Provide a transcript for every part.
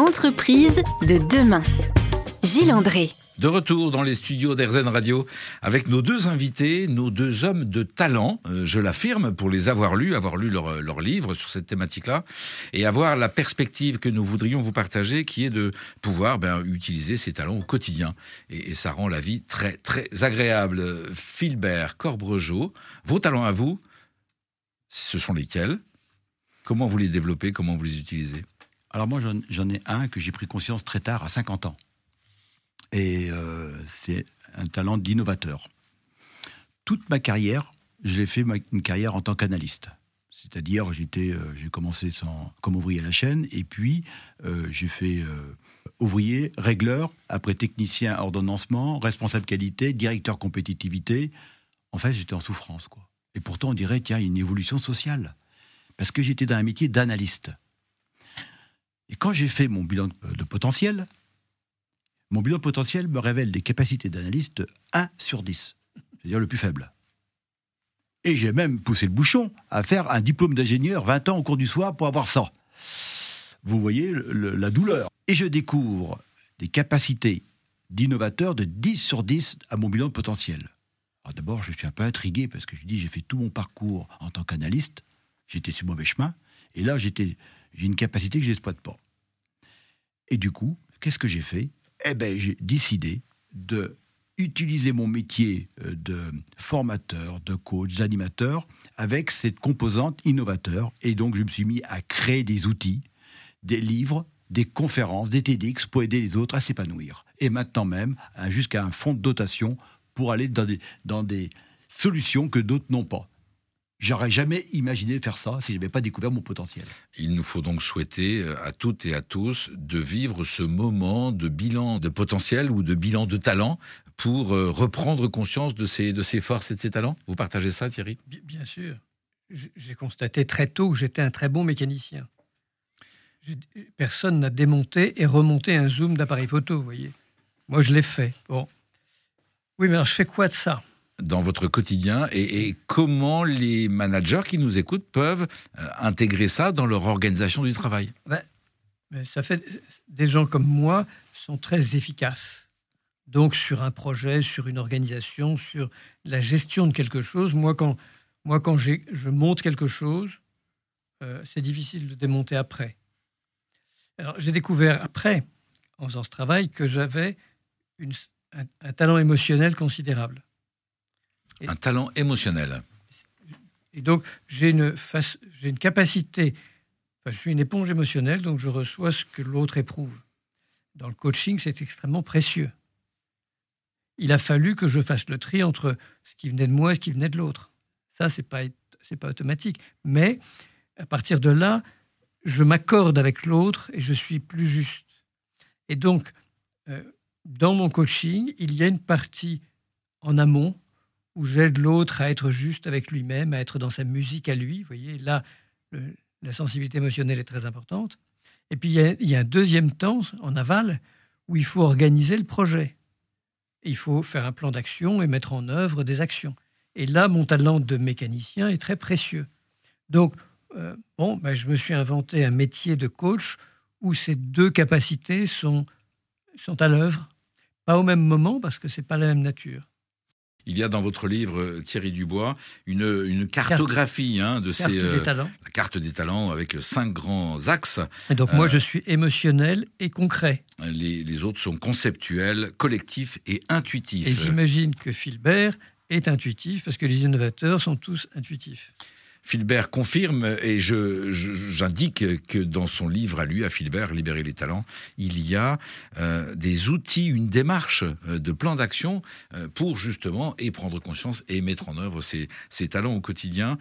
Entreprise de demain. Gilles André. De retour dans les studios d'Airzen Radio avec nos deux invités, nos deux hommes de talent, euh, je l'affirme, pour les avoir lus, avoir lu leur, leur livre sur cette thématique-là, et avoir la perspective que nous voudrions vous partager, qui est de pouvoir ben, utiliser ces talents au quotidien. Et, et, ça rend la vie très, très agréable. Philbert Corbregeau, vos talents à vous, ce sont lesquels? Comment vous les développez? Comment vous les utilisez? Alors moi, j'en ai un que j'ai pris conscience très tard, à 50 ans. Et euh, c'est un talent d'innovateur. Toute ma carrière, j'ai fait une carrière en tant qu'analyste. C'est-à-dire, euh, j'ai commencé comme ouvrier à la chaîne, et puis euh, j'ai fait ouvrier, régleur, après technicien ordonnancement, responsable qualité, directeur compétitivité. En fait, j'étais en souffrance, quoi. Et pourtant, on dirait, tiens, une évolution sociale. Parce que j'étais dans un métier d'analyste. Et quand j'ai fait mon bilan de potentiel, mon bilan potentiel me révèle des capacités d'analyste 1 sur 10, c'est-à-dire le plus faible. Et j'ai même poussé le bouchon à faire un diplôme d'ingénieur 20 ans au cours du soir pour avoir ça. Vous voyez le, la douleur. Et je découvre des capacités d'innovateur de 10 sur 10 à mon bilan de potentiel. D'abord, je suis un peu intrigué parce que je dis j'ai fait tout mon parcours en tant qu'analyste, j'étais sur mauvais chemin, et là j'ai une capacité que je n'exploite pas. Et du coup, qu'est-ce que j'ai fait? Eh ben, j'ai décidé de utiliser mon métier euh, de formateur, de coach, d'animateur avec cette composante innovateur. Et donc, je me suis mis à créer des outils, des livres, des conférences, des TEDx pour aider les autres à s'épanouir. Et maintenant même, jusqu'à un fonds de dotation pour aller dans des solutions que d'autres n'ont pas. J'aurais jamais imaginé faire ça si je n'avais pas découvert mon potentiel. Il nous faut donc souhaiter euh, à toutes et à tous de vivre ce moment de bilan de potentiel ou de bilan de talent pour euh, reprendre conscience de ses, de ses forces et de ses talents. Vous partagez ça, Thierry? Bien sûr. J'ai constaté très tôt que j'étais un très bon mécanicien. Personne n'a démonté et remonté un zoom d'appareil photo, vous voyez. Moi, je l'ai fait. Bon. Oui, mais alors je fais quoi de ça? Dans votre quotidien et, comment les managers qui nous écoutent peuvent euh, intégrer ça dans leur organisation du travail? Ben, Ça fait des gens comme moi sont très efficaces. Donc sur un projet, sur une organisation, sur la gestion de quelque chose, moi quand, moi, quand je monte quelque chose, euh, c'est difficile de démonter après. Alors j'ai découvert après, en faisant ce travail, que j'avais un talent émotionnel considérable. Un talent émotionnel. Et donc, j'ai une, capacité, je suis une éponge émotionnelle, donc je reçois ce que l'autre éprouve. Dans le coaching, c'est extrêmement précieux. Il a fallu que je fasse le tri entre ce qui venait de moi et ce qui venait de l'autre. Ça, c'est pas, c'est pas automatique. Mais à partir de là, je m'accorde avec l'autre et je suis plus juste. Et donc, euh, dans mon coaching, il y a une partie en amont où j'aide l'autre à être juste avec lui-même, à être dans sa musique à lui. Vous voyez, là, la sensibilité émotionnelle est très importante. Et puis, il y, a, un deuxième temps, en aval, où il faut organiser le projet. Et il faut faire un plan d'action et mettre en œuvre des actions. Et là, mon talent de mécanicien est très précieux. Donc, euh, bon, ben, je me suis inventé un métier de coach où ces deux capacités sont, sont à l'œuvre. Pas au même moment, parce que ce n'est pas la même nature. Il y a dans votre livre, Thierry Dubois, une, une cartographie carte. hein, de carte ces. Euh, des talents. La carte des talents avec cinq grands axes. Et donc, euh, moi, je suis émotionnel et concret. Les, les, autres sont conceptuels, collectifs et intuitifs. Et j'imagine que Philbert est intuitif parce que les innovateurs sont tous intuitifs. Philbert confirme et j'indique que dans son livre à lui, à Philbert, Libérer les talents, il y a euh, des outils, une démarche euh, de plan d'action euh, pour justement et prendre conscience et mettre en œuvre ces, talents au quotidien.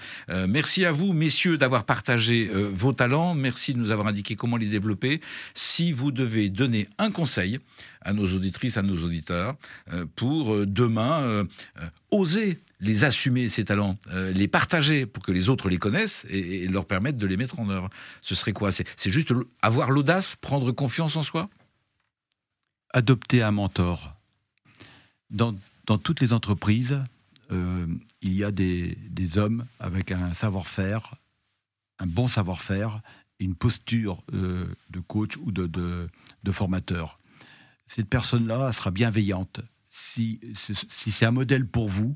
Merci à vous, messieurs, d'avoir partagé vos talents. Merci de nous avoir indiqué comment les développer. Si vous devez donner un conseil à nos auditrices, à nos auditeurs, pour demain oser les assumer, ces talents, euh, les partager pour que les autres les connaissent et, leur permettre de les mettre en œuvre. Ce serait quoi? C'est juste avoir l'audace, prendre confiance en soi? Adopter un mentor. Dans, dans toutes les entreprises, euh, il y a des, des hommes avec un savoir-faire, un bon savoir-faire, une posture euh, de coach ou de, de, formateur. Cette personne-là sera bienveillante. Si, si c'est un modèle pour vous,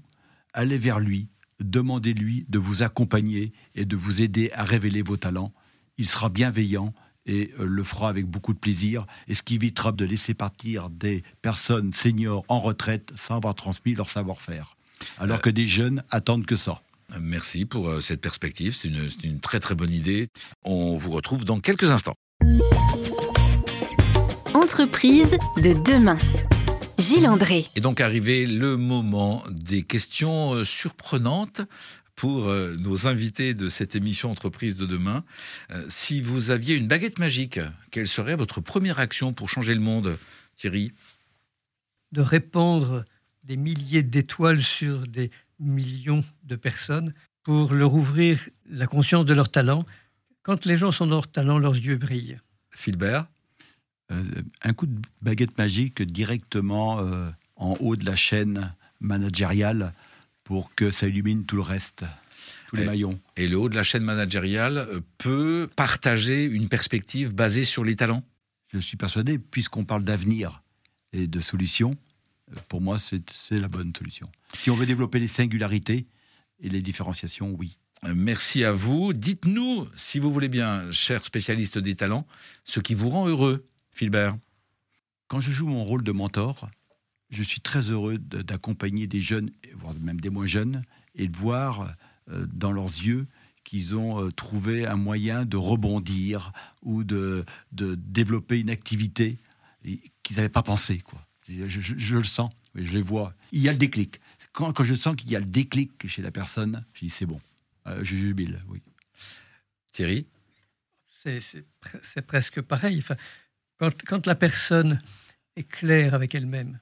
allez vers lui, demandez-lui de vous accompagner et de vous aider à révéler vos talents. Il sera bienveillant et euh, le fera avec beaucoup de plaisir, et ce qui évitera de laisser partir des personnes seniors en retraite sans avoir transmis leur savoir-faire. Alors que des jeunes attendent que ça. Merci pour euh, cette perspective, c'est une, une très très bonne idée. On vous retrouve dans quelques instants. Entreprise de demain. Gilles André. Et donc arrivé le moment des questions euh, surprenantes pour euh, nos invités de cette émission Entreprise de demain. Si vous aviez une baguette magique, quelle serait votre première action pour changer le monde, Thierry? De répandre des milliers d'étoiles sur des millions de personnes pour leur ouvrir la conscience de leur talent. Quand les gens sont dans leur talent, leurs yeux brillent. Philbert? euh, Un coup de baguette magique directement euh, en haut de la chaîne managériale pour que ça illumine tout le reste, tous les maillons. Et le haut de la chaîne managériale euh, peut partager une perspective basée sur les talents? Je suis persuadé, puisqu'on parle d'avenir et de solutions, pour moi, c'est la bonne solution. Si on veut développer les singularités et les différenciations, oui. Merci à vous. Dites-nous, si vous voulez bien, cher spécialiste des talents, ce qui vous rend heureux, Philbert. Quand je joue mon rôle de mentor, je suis très heureux d'accompagner des jeunes, voire même des moins jeunes, et de voir euh, dans leurs yeux qu'ils ont euh, trouvé un moyen de rebondir ou de, de développer une activité qu'ils n'avaient pas pensé. Quoi. Je, le sens, je les vois. Il y a le déclic. Quand, quand je sens qu'il y a le déclic chez la personne, je dis c'est bon. Euh, je jubile, oui. Thierry? C'est presque pareil. Enfin, quand, quand, la personne est claire avec elle-même,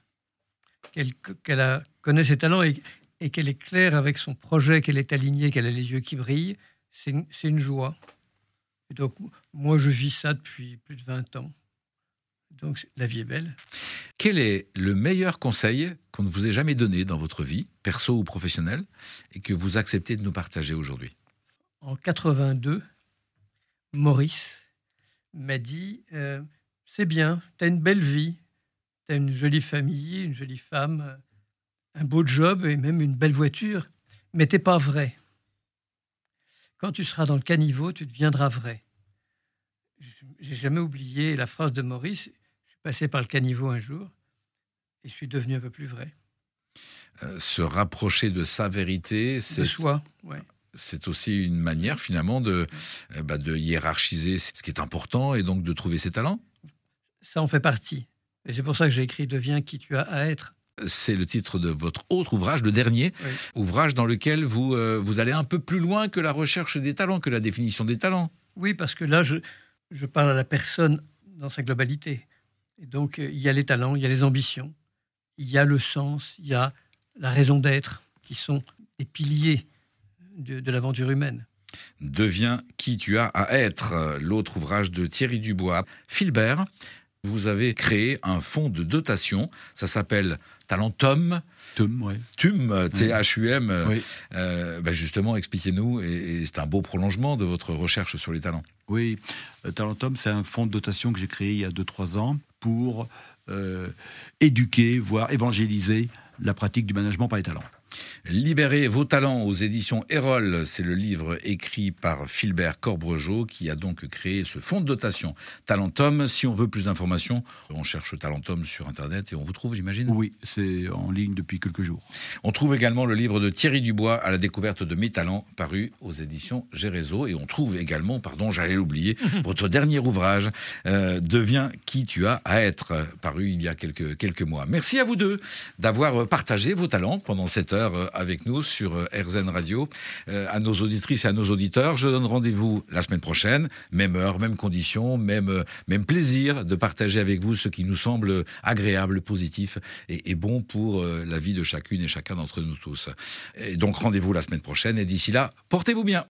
qu'elle connaît ses talents et, et qu'elle est claire avec son projet, qu'elle est alignée, qu'elle a les yeux qui brillent, c'est une, une, joie. Et donc, moi, je vis ça depuis plus de 20 ans. Donc la vie est belle. Quel est le meilleur conseil qu'on ne vous ait jamais donné dans votre vie, perso ou professionnelle, et que vous acceptez de nous partager aujourd'hui? En 82, Maurice m'a dit euh, C'est bien, tu as une belle vie, tu as une jolie famille, une jolie femme, un beau job et même une belle voiture, mais t'es pas vrai. Quand tu seras dans le caniveau, tu deviendras vrai. J'ai jamais oublié la phrase de Maurice passé par le caniveau un jour et je suis devenu un peu plus vrai. Euh, se rapprocher de sa vérité, c'est soi, C'est aussi une manière finalement de, euh, bah, de hiérarchiser ce qui est important et donc de trouver ses talents. Ça en fait partie. Et c'est pour ça que j'ai écrit Deviens qui tu as à être. C'est le titre de votre autre ouvrage, le dernier, ouvrage dans lequel vous, euh, vous allez un peu plus loin que la recherche des talents, que la définition des talents. Oui, parce que là, je, je parle à la personne dans sa globalité donc, euh, il y a les talents, il y a les ambitions, il y a le sens, il y a la raison d'être, qui sont les piliers de, l'aventure humaine. Deviens qui tu as à être, l'autre ouvrage de Thierry Dubois. Philbert, vous avez créé un fonds de dotation, ça s'appelle Talentum. TUM, oui. TUM, T-H-U-M. Euh, ben justement, expliquez-nous, et, c'est un beau prolongement de votre recherche sur les talents. Oui, euh, Talentum, c'est un fonds de dotation que j'ai créé il y a 2-3 ans pour euh, éduquer, voire évangéliser la pratique du management par les talents. Libérez vos talents aux éditions Erol, c'est le livre écrit par Philbert Corbregeau qui a donc créé ce fonds de dotation Talentum. Si on veut plus d'informations, on cherche Talentum sur Internet et on vous trouve, j'imagine? Oui, c'est en ligne depuis quelques jours. On trouve également le livre de Thierry Dubois à la découverte de mes talents paru aux éditions Gérézo et on trouve également, pardon, j'allais l'oublier, votre dernier ouvrage, euh, Deviens qui tu as à être, paru il y a quelques, quelques mois. Merci à vous deux d'avoir partagé vos talents pendant cette heure euh, avec nous sur euh, RZN Radio. Euh, à nos auditrices et à nos auditeurs, je donne rendez-vous la semaine prochaine, même heure, même conditions, même, même plaisir de partager avec vous ce qui nous semble agréable, positif et, bon pour la vie de chacune et chacun d'entre nous tous. Donc rendez-vous la semaine prochaine et d'ici là, portez-vous bien.